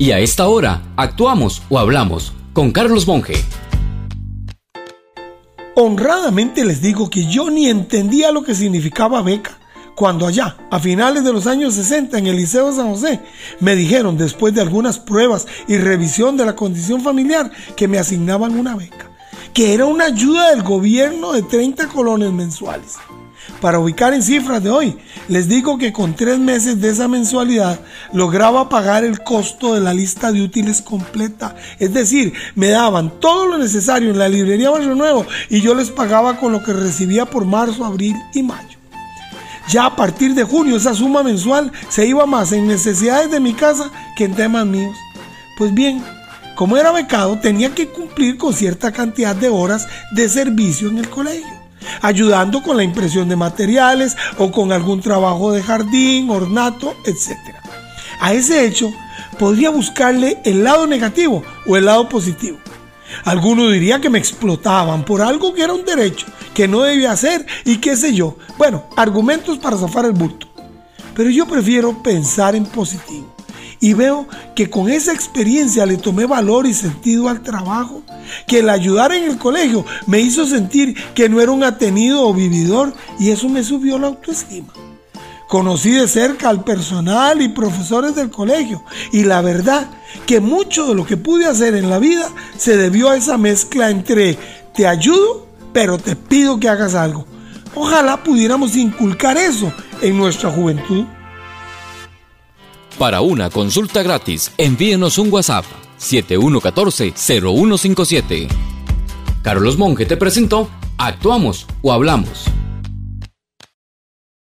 Y a esta hora, actuamos o hablamos con Carlos Monge. Honradamente les digo que yo ni entendía lo que significaba beca cuando allá, a finales de los años 60, en el Liceo San José, me dijeron, después de algunas pruebas y revisión de la condición familiar, que me asignaban una beca, que era una ayuda del gobierno de 30 colones mensuales. Para ubicar en cifras de hoy, les digo que con tres meses de esa mensualidad lograba pagar el costo de la lista de útiles completa. Es decir, me daban todo lo necesario en la librería Barrio Nuevo y yo les pagaba con lo que recibía por marzo, abril y mayo. Ya a partir de junio esa suma mensual se iba más en necesidades de mi casa que en temas míos. Pues bien, como era becado tenía que cumplir con cierta cantidad de horas de servicio en el colegio, ayudando con la impresión de materiales o con algún trabajo de jardín, ornato, etc. A ese hecho podría buscarle el lado negativo o el lado positivo. Alguno diría que me explotaban por algo que era un derecho, que no debía hacer y qué sé yo. Bueno, argumentos para zafar el bulto. Pero yo prefiero pensar en positivo. Y veo que con esa experiencia le tomé valor y sentido al trabajo, que el ayudar en el colegio me hizo sentir que no era un atenido o vividor y eso me subió la autoestima. Conocí de cerca al personal y profesores del colegio y la verdad que mucho de lo que pude hacer en la vida se debió a esa mezcla entre te ayudo, pero te pido que hagas algo. Ojalá pudiéramos inculcar eso en nuestra juventud. Para una consulta gratis, envíenos un WhatsApp 7114-0157. Carlos Monge te presentó Actuamos o Hablamos.